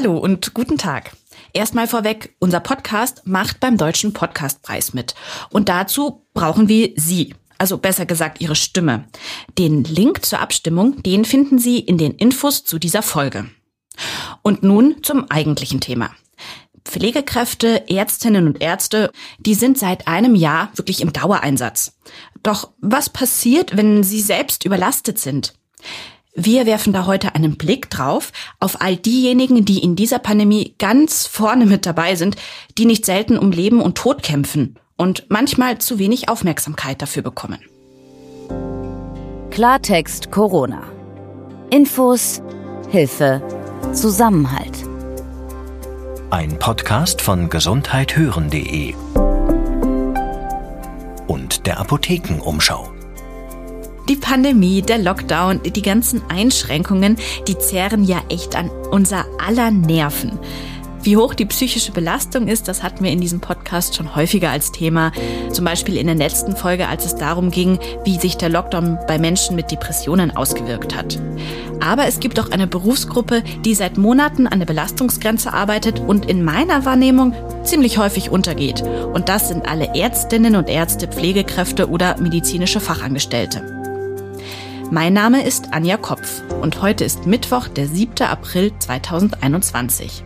Hallo und guten Tag. Erstmal vorweg, unser Podcast macht beim Deutschen Podcastpreis mit. Und dazu brauchen wir Sie, also besser gesagt Ihre Stimme. Den Link zur Abstimmung, den finden Sie in den Infos zu dieser Folge. Und nun zum eigentlichen Thema. Pflegekräfte, Ärztinnen und Ärzte, die sind seit einem Jahr wirklich im Dauereinsatz. Doch was passiert, wenn sie selbst überlastet sind? Wir werfen da heute einen Blick drauf auf all diejenigen, die in dieser Pandemie ganz vorne mit dabei sind, die nicht selten um Leben und Tod kämpfen und manchmal zu wenig Aufmerksamkeit dafür bekommen. Klartext Corona. Infos, Hilfe, Zusammenhalt. Ein Podcast von gesundheithören.de und der Apothekenumschau. Die Pandemie, der Lockdown, die ganzen Einschränkungen, die zehren ja echt an unser aller Nerven. Wie hoch die psychische Belastung ist, das hatten wir in diesem Podcast schon häufiger als Thema. Zum Beispiel in der letzten Folge, als es darum ging, wie sich der Lockdown bei Menschen mit Depressionen ausgewirkt hat. Aber es gibt auch eine Berufsgruppe, die seit Monaten an der Belastungsgrenze arbeitet und in meiner Wahrnehmung ziemlich häufig untergeht. Und das sind alle Ärztinnen und Ärzte, Pflegekräfte oder medizinische Fachangestellte. Mein Name ist Anja Kopf und heute ist Mittwoch, der 7. April 2021.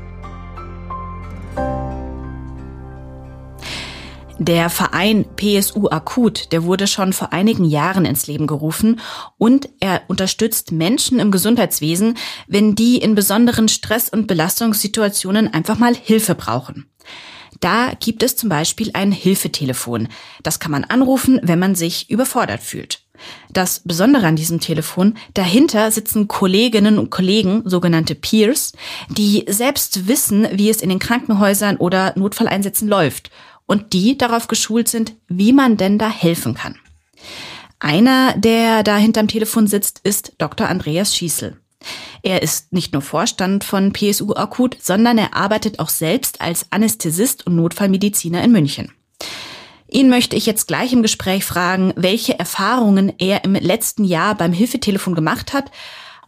Der Verein PSU Akut, der wurde schon vor einigen Jahren ins Leben gerufen und er unterstützt Menschen im Gesundheitswesen, wenn die in besonderen Stress- und Belastungssituationen einfach mal Hilfe brauchen. Da gibt es zum Beispiel ein Hilfetelefon. Das kann man anrufen, wenn man sich überfordert fühlt. Das Besondere an diesem Telefon, dahinter sitzen Kolleginnen und Kollegen, sogenannte Peers, die selbst wissen, wie es in den Krankenhäusern oder Notfalleinsätzen läuft und die darauf geschult sind, wie man denn da helfen kann. Einer, der da hinterm Telefon sitzt, ist Dr. Andreas Schießel. Er ist nicht nur Vorstand von PSU Akut, sondern er arbeitet auch selbst als Anästhesist und Notfallmediziner in München. Ihn möchte ich jetzt gleich im Gespräch fragen, welche Erfahrungen er im letzten Jahr beim Hilfetelefon gemacht hat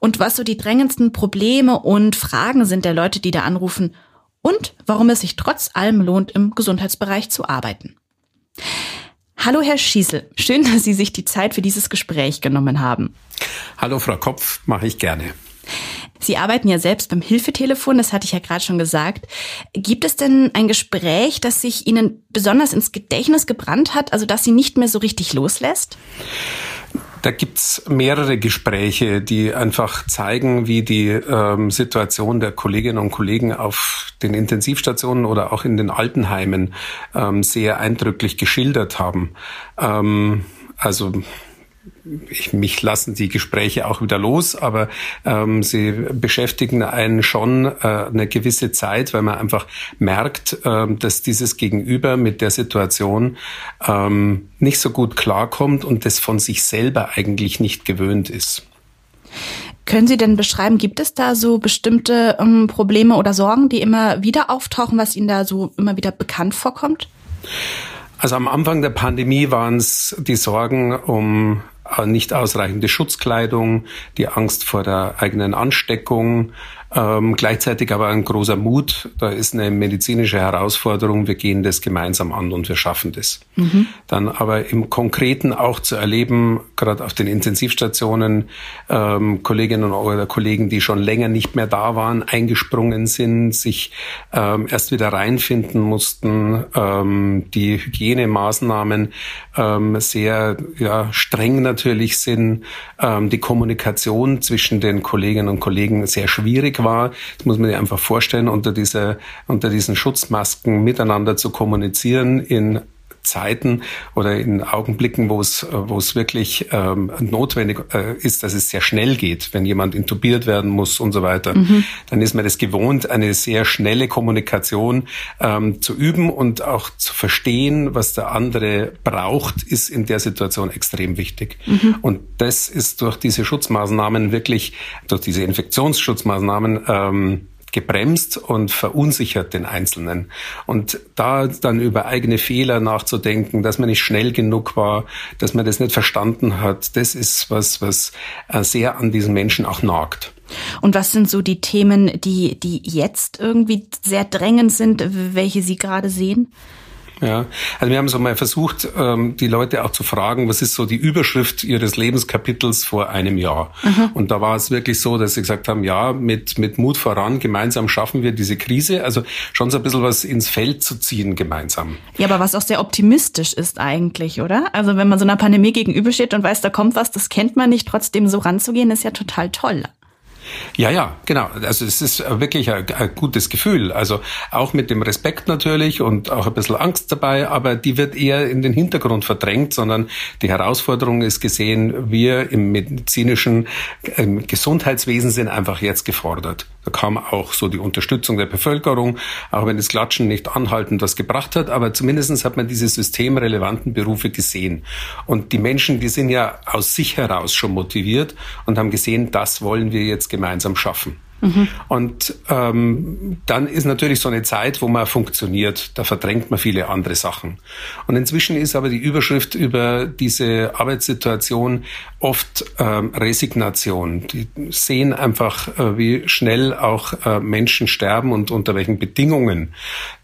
und was so die drängendsten Probleme und Fragen sind der Leute, die da anrufen und warum es sich trotz allem lohnt, im Gesundheitsbereich zu arbeiten. Hallo, Herr Schießel. Schön, dass Sie sich die Zeit für dieses Gespräch genommen haben. Hallo, Frau Kopf. Mache ich gerne. Sie arbeiten ja selbst beim Hilfetelefon, das hatte ich ja gerade schon gesagt. Gibt es denn ein Gespräch, das sich Ihnen besonders ins Gedächtnis gebrannt hat, also das Sie nicht mehr so richtig loslässt? Da gibt's mehrere Gespräche, die einfach zeigen, wie die ähm, Situation der Kolleginnen und Kollegen auf den Intensivstationen oder auch in den Altenheimen ähm, sehr eindrücklich geschildert haben. Ähm, also ich, mich lassen die Gespräche auch wieder los, aber ähm, sie beschäftigen einen schon äh, eine gewisse Zeit, weil man einfach merkt, äh, dass dieses Gegenüber mit der Situation ähm, nicht so gut klarkommt und das von sich selber eigentlich nicht gewöhnt ist. Können Sie denn beschreiben, gibt es da so bestimmte ähm, Probleme oder Sorgen, die immer wieder auftauchen, was Ihnen da so immer wieder bekannt vorkommt? Also am Anfang der Pandemie waren es die Sorgen um nicht ausreichende Schutzkleidung, die Angst vor der eigenen Ansteckung, ähm, gleichzeitig aber ein großer Mut. Da ist eine medizinische Herausforderung. Wir gehen das gemeinsam an und wir schaffen das. Mhm. Dann aber im Konkreten auch zu erleben, gerade auf den Intensivstationen, ähm, Kolleginnen oder Kollegen, die schon länger nicht mehr da waren, eingesprungen sind, sich ähm, erst wieder reinfinden mussten, ähm, die Hygienemaßnahmen ähm, sehr ja, streng natürlich sind, ähm, die Kommunikation zwischen den Kolleginnen und Kollegen sehr schwierig war. Das muss man sich einfach vorstellen, unter, dieser, unter diesen Schutzmasken miteinander zu kommunizieren in Zeiten oder in Augenblicken, wo es, wo es wirklich ähm, notwendig äh, ist, dass es sehr schnell geht, wenn jemand intubiert werden muss und so weiter, mhm. dann ist man das gewohnt, eine sehr schnelle Kommunikation ähm, zu üben und auch zu verstehen, was der andere braucht, ist in der Situation extrem wichtig. Mhm. Und das ist durch diese Schutzmaßnahmen wirklich, durch diese Infektionsschutzmaßnahmen ähm, gebremst und verunsichert den Einzelnen. Und da dann über eigene Fehler nachzudenken, dass man nicht schnell genug war, dass man das nicht verstanden hat, das ist was, was äh, sehr an diesen Menschen auch nagt. Und was sind so die Themen, die, die jetzt irgendwie sehr drängend sind, welche Sie gerade sehen? Ja, also wir haben so mal versucht, ähm, die Leute auch zu fragen, was ist so die Überschrift ihres Lebenskapitels vor einem Jahr? Mhm. Und da war es wirklich so, dass sie gesagt haben, ja, mit, mit Mut voran, gemeinsam schaffen wir diese Krise. Also schon so ein bisschen was ins Feld zu ziehen gemeinsam. Ja, aber was auch sehr optimistisch ist eigentlich, oder? Also wenn man so einer Pandemie gegenübersteht und weiß, da kommt was, das kennt man nicht, trotzdem so ranzugehen, ist ja total toll. Ja, ja, genau. Also es ist wirklich ein, ein, gutes Gefühl. Also auch mit dem Respekt natürlich und auch ein bisschen Angst dabei, aber die wird eher in den Hintergrund verdrängt, sondern die Herausforderung ist gesehen, wir im medizinischen im Gesundheitswesen sind einfach jetzt gefordert. Da kam auch so die Unterstützung der Bevölkerung, auch wenn das Klatschen nicht anhaltend was gebracht hat, aber zumindestens hat man diese systemrelevanten Berufe gesehen. Und die Menschen, die sind ja aus sich heraus schon motiviert und haben gesehen, das wollen wir jetzt gemeinsam schaffen. Mhm. Und ähm, dann ist natürlich so eine Zeit, wo man funktioniert. Da verdrängt man viele andere Sachen. Und inzwischen ist aber die Überschrift über diese Arbeitssituation oft ähm, Resignation. Die sehen einfach, äh, wie schnell auch äh, Menschen sterben und unter welchen Bedingungen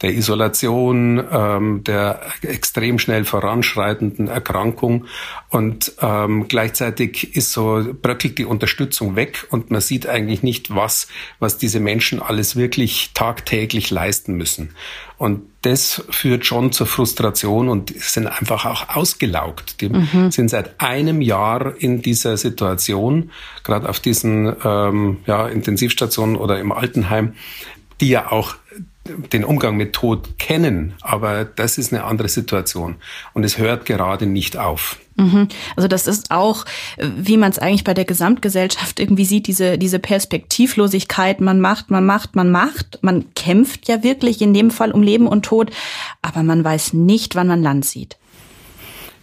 der Isolation, ähm, der extrem schnell voranschreitenden Erkrankung. Und ähm, gleichzeitig ist so bröckelt die Unterstützung weg und man sieht eigentlich nicht, was was diese Menschen alles wirklich tagtäglich leisten müssen. Und das führt schon zur Frustration und sind einfach auch ausgelaugt. Die mhm. sind seit einem Jahr in dieser Situation, gerade auf diesen ähm, ja, Intensivstationen oder im Altenheim, die ja auch den Umgang mit Tod kennen, aber das ist eine andere Situation und es hört gerade nicht auf. Mhm. Also das ist auch, wie man es eigentlich bei der Gesamtgesellschaft irgendwie sieht, diese, diese Perspektivlosigkeit, man macht, man macht, man macht, man kämpft ja wirklich in dem Fall um Leben und Tod, aber man weiß nicht, wann man Land sieht.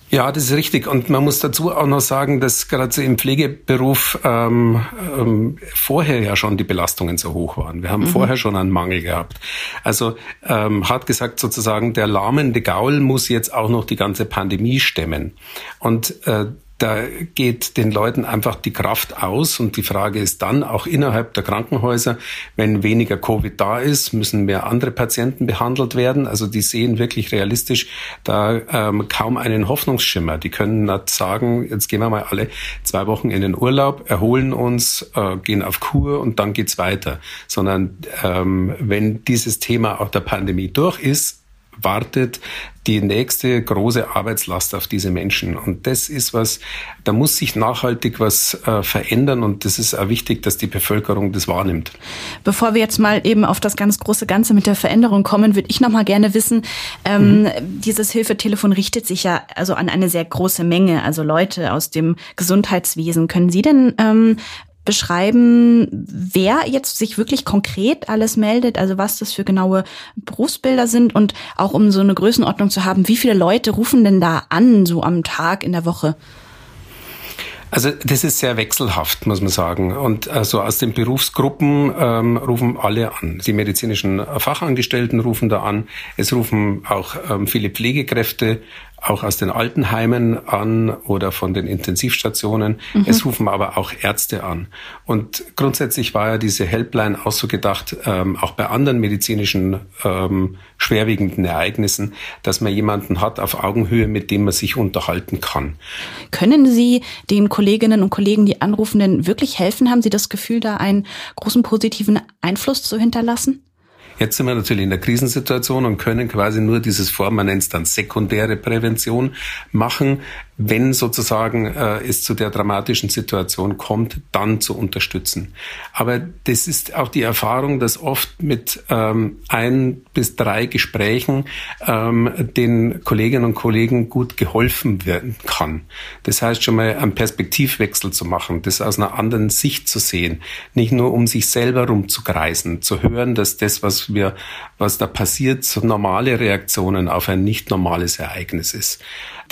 Ja, das ist richtig. Und man muss dazu auch noch sagen, dass gerade so im Pflegeberuf ähm, ähm, vorher ja schon die Belastungen so hoch waren. Wir haben mhm. vorher schon einen Mangel gehabt. Also ähm, hart gesagt sozusagen, der lahmende Gaul muss jetzt auch noch die ganze Pandemie stemmen. Und äh, da geht den Leuten einfach die Kraft aus und die Frage ist dann auch innerhalb der Krankenhäuser, wenn weniger Covid da ist, müssen mehr andere Patienten behandelt werden. Also die sehen wirklich realistisch da ähm, kaum einen Hoffnungsschimmer. Die können nicht sagen, jetzt gehen wir mal alle zwei Wochen in den Urlaub, erholen uns, äh, gehen auf Kur und dann geht's weiter. Sondern ähm, wenn dieses Thema auch der Pandemie durch ist, wartet die nächste große Arbeitslast auf diese Menschen. Und das ist was, da muss sich nachhaltig was äh, verändern und das ist auch wichtig, dass die Bevölkerung das wahrnimmt. Bevor wir jetzt mal eben auf das ganz große Ganze mit der Veränderung kommen, würde ich noch mal gerne wissen, ähm, mhm. dieses Hilfetelefon richtet sich ja also an eine sehr große Menge, also Leute aus dem Gesundheitswesen. Können Sie denn ähm, beschreiben, wer jetzt sich wirklich konkret alles meldet, also was das für genaue Berufsbilder sind und auch um so eine Größenordnung zu haben, wie viele Leute rufen denn da an, so am Tag in der Woche? Also das ist sehr wechselhaft, muss man sagen. Und also aus den Berufsgruppen ähm, rufen alle an. Die medizinischen Fachangestellten rufen da an. Es rufen auch ähm, viele Pflegekräfte auch aus den Altenheimen an oder von den Intensivstationen. Mhm. Es rufen aber auch Ärzte an. Und grundsätzlich war ja diese Helpline auch so gedacht, ähm, auch bei anderen medizinischen ähm, schwerwiegenden Ereignissen, dass man jemanden hat auf Augenhöhe, mit dem man sich unterhalten kann. Können Sie den Kolleginnen und Kollegen, die anrufen, denn wirklich helfen? Haben Sie das Gefühl, da einen großen positiven Einfluss zu hinterlassen? Jetzt sind wir natürlich in der Krisensituation und können quasi nur dieses Form, man nennt es dann sekundäre Prävention machen, wenn sozusagen äh, es zu der dramatischen Situation kommt, dann zu unterstützen. Aber das ist auch die Erfahrung, dass oft mit ähm, ein bis drei Gesprächen ähm, den Kolleginnen und Kollegen gut geholfen werden kann. Das heißt schon mal einen Perspektivwechsel zu machen, das aus einer anderen Sicht zu sehen, nicht nur um sich selber rumzukreisen, zu hören, dass das, was wir, was da passiert, so normale Reaktionen auf ein nicht normales Ereignis ist.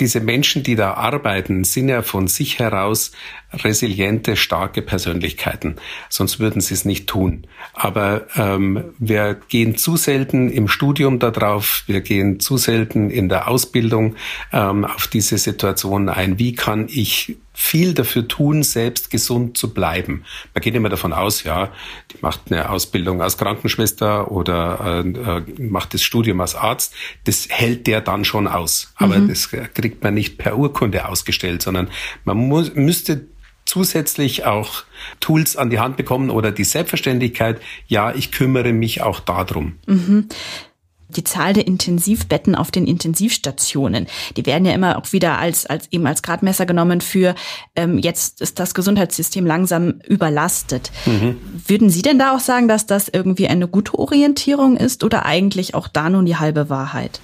Diese Menschen, die da arbeiten, sind ja von sich heraus resiliente, starke Persönlichkeiten. Sonst würden sie es nicht tun. Aber ähm, wir gehen zu selten im Studium darauf, wir gehen zu selten in der Ausbildung ähm, auf diese Situation ein. Wie kann ich viel dafür tun, selbst gesund zu bleiben. Man geht immer davon aus, ja, die macht eine Ausbildung als Krankenschwester oder äh, äh macht das Studium als Arzt. Das hält der dann schon aus. Aber mhm. das kriegt man nicht per Urkunde ausgestellt, sondern man muss, müsste zusätzlich auch Tools an die Hand bekommen oder die Selbstverständlichkeit, ja, ich kümmere mich auch darum. Mhm die Zahl der Intensivbetten auf den Intensivstationen, die werden ja immer auch wieder als, als eben als Gradmesser genommen für ähm, jetzt ist das Gesundheitssystem langsam überlastet. Mhm. Würden Sie denn da auch sagen, dass das irgendwie eine gute Orientierung ist oder eigentlich auch da nun die halbe Wahrheit?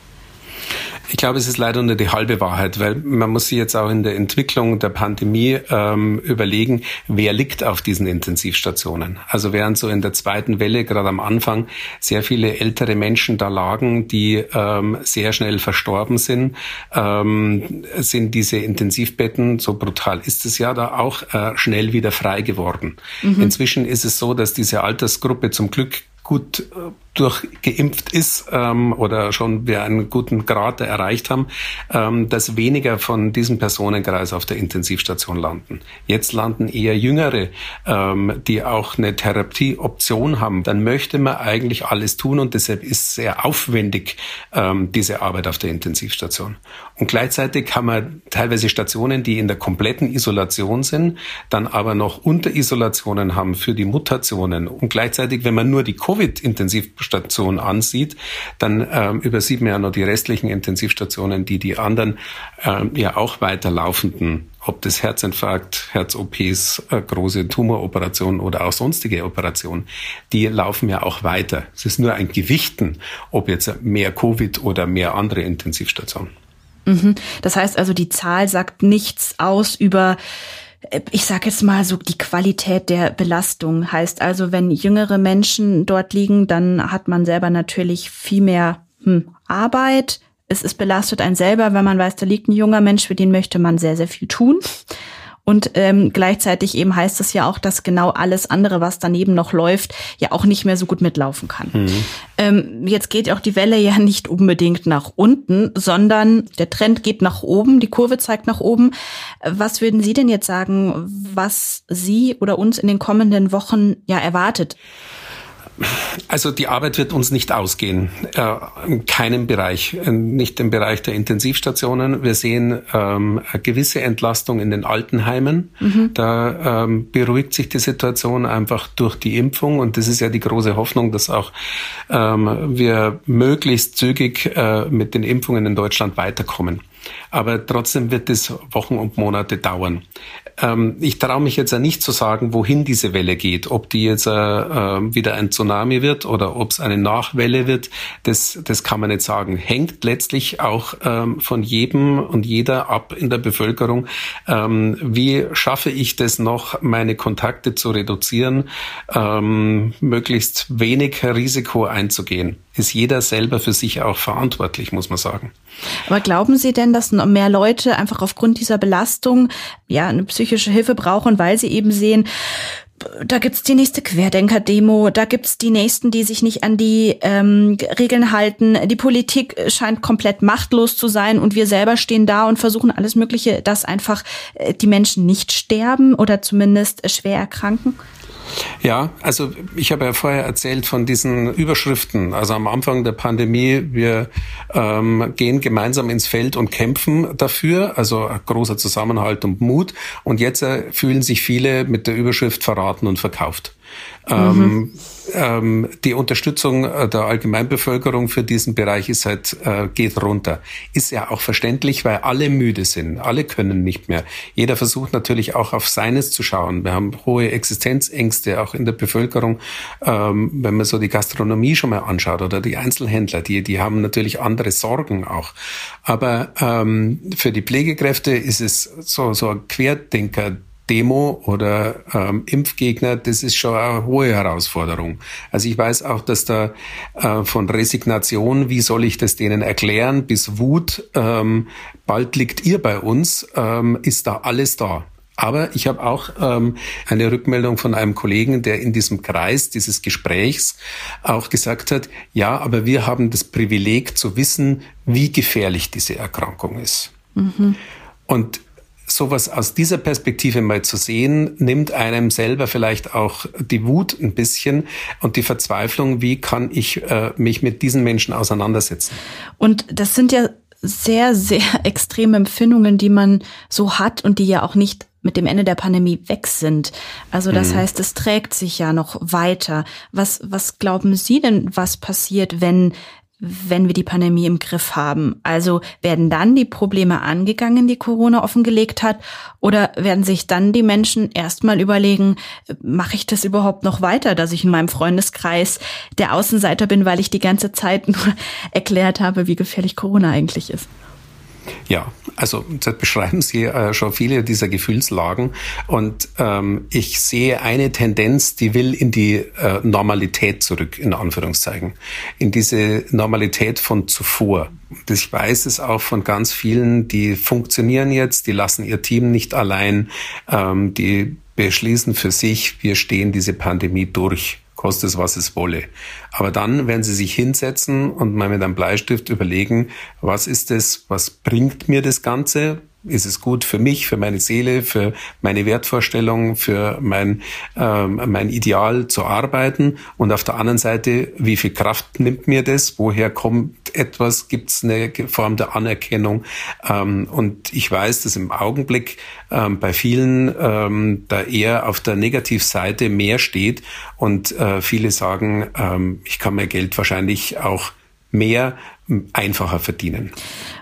Ich glaube, es ist leider nur die halbe Wahrheit, weil man muss sich jetzt auch in der Entwicklung der Pandemie ähm, überlegen, wer liegt auf diesen Intensivstationen. Also während so in der zweiten Welle, gerade am Anfang, sehr viele ältere Menschen da lagen, die ähm, sehr schnell verstorben sind, ähm, sind diese Intensivbetten, so brutal ist es ja da auch, äh, schnell wieder frei geworden. Mhm. Inzwischen ist es so, dass diese Altersgruppe zum Glück gut äh, durchgeimpft ist ähm, oder schon wir einen guten Grad erreicht haben, ähm, dass weniger von diesem Personenkreis auf der Intensivstation landen. Jetzt landen eher Jüngere, ähm, die auch eine Therapieoption haben. Dann möchte man eigentlich alles tun und deshalb ist sehr aufwendig ähm, diese Arbeit auf der Intensivstation. Und gleichzeitig haben wir teilweise Stationen, die in der kompletten Isolation sind, dann aber noch Unterisolationen haben für die Mutationen. Und gleichzeitig, wenn man nur die Covid-Intensivstation ansieht, dann ähm, übersieht man ja noch die restlichen Intensivstationen, die die anderen ähm, ja auch weiterlaufenden ob das Herzinfarkt, Herz-OPs, äh, große Tumoroperationen oder auch sonstige Operationen, die laufen ja auch weiter. Es ist nur ein Gewichten, ob jetzt mehr Covid oder mehr andere Intensivstationen. Mhm. Das heißt also, die Zahl sagt nichts aus über ich sage jetzt mal so die Qualität der Belastung heißt also, wenn jüngere Menschen dort liegen, dann hat man selber natürlich viel mehr hm, Arbeit. Es ist belastet einen selber, wenn man weiß, da liegt ein junger Mensch, für den möchte man sehr, sehr viel tun. Und ähm, gleichzeitig eben heißt es ja auch, dass genau alles andere, was daneben noch läuft, ja auch nicht mehr so gut mitlaufen kann. Mhm. Ähm, jetzt geht auch die Welle ja nicht unbedingt nach unten, sondern der Trend geht nach oben, die Kurve zeigt nach oben. Was würden Sie denn jetzt sagen, was Sie oder uns in den kommenden Wochen ja erwartet? Also die Arbeit wird uns nicht ausgehen, äh, in keinem Bereich, äh, nicht im Bereich der Intensivstationen. Wir sehen ähm, eine gewisse Entlastung in den Altenheimen. Mhm. Da ähm, beruhigt sich die Situation einfach durch die Impfung und das ist ja die große Hoffnung, dass auch ähm, wir möglichst zügig äh, mit den Impfungen in Deutschland weiterkommen. Aber trotzdem wird es Wochen und Monate dauern. Ähm, ich traue mich jetzt nicht zu sagen, wohin diese Welle geht. Ob die jetzt äh, äh, wieder ein Tsunami wird oder ob es eine Nachwelle wird, das, das kann man nicht sagen. Hängt letztlich auch ähm, von jedem und jeder ab in der Bevölkerung. Ähm, wie schaffe ich das noch, meine Kontakte zu reduzieren, ähm, möglichst wenig Risiko einzugehen? Ist jeder selber für sich auch verantwortlich, muss man sagen. Aber glauben Sie denn, dass mehr Leute einfach aufgrund dieser Belastung ja eine psychische Hilfe brauchen, weil sie eben sehen, da gibt's die nächste Querdenker-Demo, da gibt's die Nächsten, die sich nicht an die ähm, Regeln halten. Die Politik scheint komplett machtlos zu sein und wir selber stehen da und versuchen alles Mögliche, dass einfach äh, die Menschen nicht sterben oder zumindest schwer erkranken. Ja, also ich habe ja vorher erzählt von diesen Überschriften. Also am Anfang der Pandemie, wir ähm, gehen gemeinsam ins Feld und kämpfen dafür, also großer Zusammenhalt und Mut. Und jetzt äh, fühlen sich viele mit der Überschrift verraten und verkauft. Mhm. Ähm, die Unterstützung äh, der Allgemeinbevölkerung für diesen Bereich ist halt, äh, geht runter. Ist ja auch verständlich, weil alle müde sind. Alle können nicht mehr. Jeder versucht natürlich auch auf seines zu schauen. Wir haben hohe Existenzängste auch in der Bevölkerung. Ähm, wenn man so die Gastronomie schon mal anschaut oder die Einzelhändler, die, die haben natürlich andere Sorgen auch. Aber ähm, für die Pflegekräfte ist es so, so ein Querdenker Demo oder ähm, Impfgegner, das ist schon eine hohe Herausforderung. Also ich weiß auch, dass da äh, von Resignation, wie soll ich das denen erklären, bis Wut, ähm, bald liegt ihr bei uns, ähm, ist da alles da. Aber ich habe auch ähm, eine Rückmeldung von einem Kollegen, der in diesem Kreis dieses Gesprächs auch gesagt hat, ja, aber wir haben das Privileg zu wissen, wie gefährlich diese Erkrankung ist. Mhm. Und sowas aus dieser Perspektive mal zu sehen, nimmt einem selber vielleicht auch die Wut ein bisschen und die Verzweiflung, wie kann ich äh, mich mit diesen Menschen auseinandersetzen. Und das sind ja sehr, sehr extreme Empfindungen, die man so hat und die ja auch nicht mit dem Ende der Pandemie weg sind. Also das mhm. heißt, es trägt sich ja noch weiter. Was, was glauben Sie denn, was passiert, wenn wenn wir die Pandemie im Griff haben? Also werden dann die Probleme angegangen, die Corona offengelegt hat? Oder werden sich dann die Menschen erstmal überlegen, mache ich das überhaupt noch weiter, dass ich in meinem Freundeskreis der Außenseiter bin, weil ich die ganze Zeit nur erklärt habe, wie gefährlich Corona eigentlich ist? Ja, also das beschreiben Sie äh, schon viele dieser Gefühlslagen. Und ähm, ich sehe eine Tendenz, die will in die äh, Normalität zurück, in Anführungszeichen, in diese Normalität von zuvor. Ich weiß es auch von ganz vielen, die funktionieren jetzt, die lassen ihr Team nicht allein, ähm, die beschließen für sich, wir stehen diese Pandemie durch koste es, was es wolle. Aber dann werden Sie sich hinsetzen und mal mit einem Bleistift überlegen, was ist es, was bringt mir das Ganze? Ist es gut für mich, für meine Seele, für meine Wertvorstellung, für mein, ähm, mein Ideal zu arbeiten? Und auf der anderen Seite, wie viel Kraft nimmt mir das? Woher kommt etwas? Gibt es eine Form der Anerkennung? Ähm, und ich weiß, dass im Augenblick ähm, bei vielen ähm, da eher auf der Negativseite mehr steht und äh, viele sagen, ähm, ich kann mein Geld wahrscheinlich auch mehr einfacher verdienen.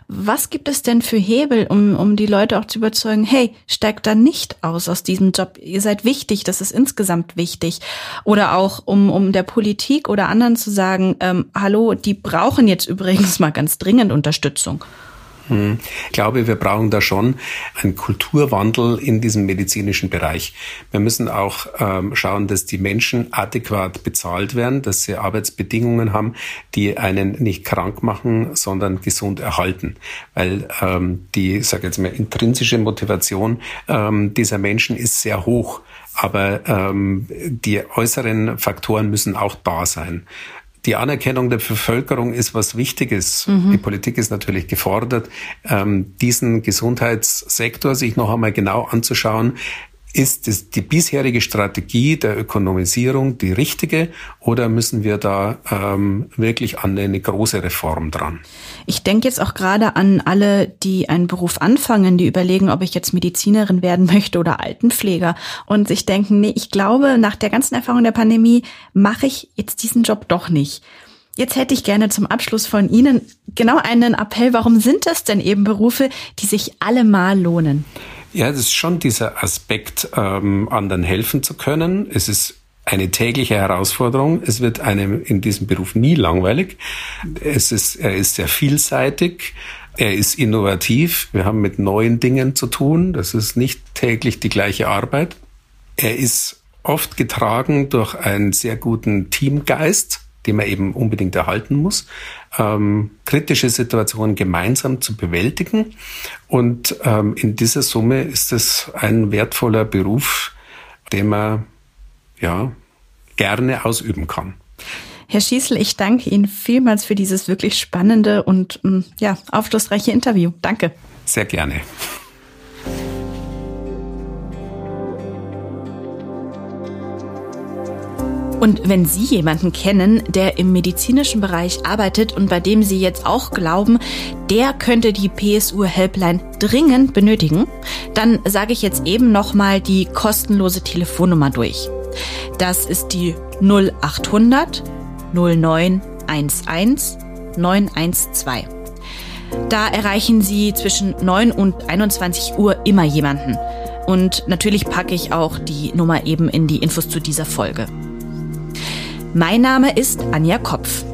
Was gibt es denn für Hebel, um, um die Leute auch zu überzeugen, hey, steigt da nicht aus aus diesem Job, ihr seid wichtig, das ist insgesamt wichtig. Oder auch um, um der Politik oder anderen zu sagen, ähm, hallo, die brauchen jetzt übrigens mal ganz dringend Unterstützung. Hm. Ich glaube, wir brauchen da schon einen Kulturwandel in diesem medizinischen Bereich. Wir müssen auch ähm, schauen, dass die Menschen adäquat bezahlt werden, dass sie Arbeitsbedingungen haben, die einen nicht krank machen, sondern gesund erhalten. Weil ähm, die, sage jetzt mal, intrinsische Motivation ähm, dieser Menschen ist sehr hoch. Aber ähm, die äußeren Faktoren müssen auch da sein die Anerkennung der Bevölkerung ist was Wichtiges. Mhm. Die Politik ist natürlich gefordert, ähm, diesen Gesundheitssektor sich noch einmal genau anzuschauen. Ist es die bisherige Strategie der Ökonomisierung die richtige oder müssen wir da ähm, wirklich an eine große Reform dran? Ich denke jetzt auch gerade an alle, die einen Beruf anfangen, die überlegen, ob ich jetzt Medizinerin werden möchte oder Altenpfleger und sich denken, nee, ich glaube, nach der ganzen Erfahrung der Pandemie mache ich jetzt diesen Job doch nicht. Jetzt hätte ich gerne zum Abschluss von Ihnen genau einen Appell. Warum sind das denn eben Berufe, die sich allemal lohnen? Ja, das ist schon dieser Aspekt, ähm, anderen helfen zu können. Es ist eine tägliche Herausforderung. Es wird einem in diesem Beruf nie langweilig. Es ist, er ist sehr vielseitig. Er ist innovativ. Wir haben mit neuen Dingen zu tun. Das ist nicht täglich die gleiche Arbeit. Er ist oft getragen durch einen sehr guten Teamgeist den man eben unbedingt erhalten muss, ähm, kritische Situationen gemeinsam zu bewältigen. Und ähm, in dieser Summe ist es ein wertvoller Beruf, den man ja gerne ausüben kann. Herr Schießel, ich danke Ihnen vielmals für dieses wirklich spannende und mm, ja, aufschlussreiche Interview. Danke. Sehr gerne. Und wenn Sie jemanden kennen, der im medizinischen Bereich arbeitet und bei dem Sie jetzt auch glauben, der könnte die PSU Helpline dringend benötigen, dann sage ich jetzt eben nochmal die kostenlose Telefonnummer durch. Das ist die 0800 0911 912. Da erreichen Sie zwischen 9 und 21 Uhr immer jemanden. Und natürlich packe ich auch die Nummer eben in die Infos zu dieser Folge. Mein Name ist Anja Kopf.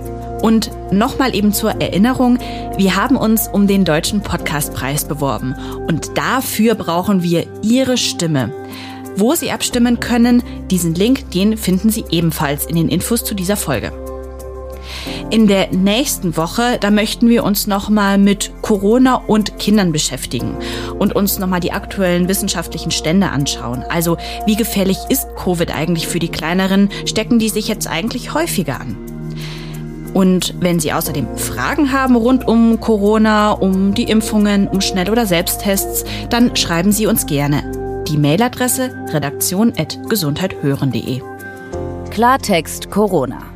Und nochmal eben zur Erinnerung, wir haben uns um den Deutschen Podcastpreis beworben und dafür brauchen wir Ihre Stimme. Wo Sie abstimmen können, diesen Link, den finden Sie ebenfalls in den Infos zu dieser Folge. In der nächsten Woche, da möchten wir uns nochmal mit Corona und Kindern beschäftigen und uns nochmal die aktuellen wissenschaftlichen Stände anschauen. Also wie gefährlich ist Covid eigentlich für die Kleineren? Stecken die sich jetzt eigentlich häufiger an? Und wenn Sie außerdem Fragen haben rund um Corona, um die Impfungen, um Schnell- oder Selbsttests, dann schreiben Sie uns gerne. Die Mailadresse redaktion.gesundheithören.de. Klartext Corona.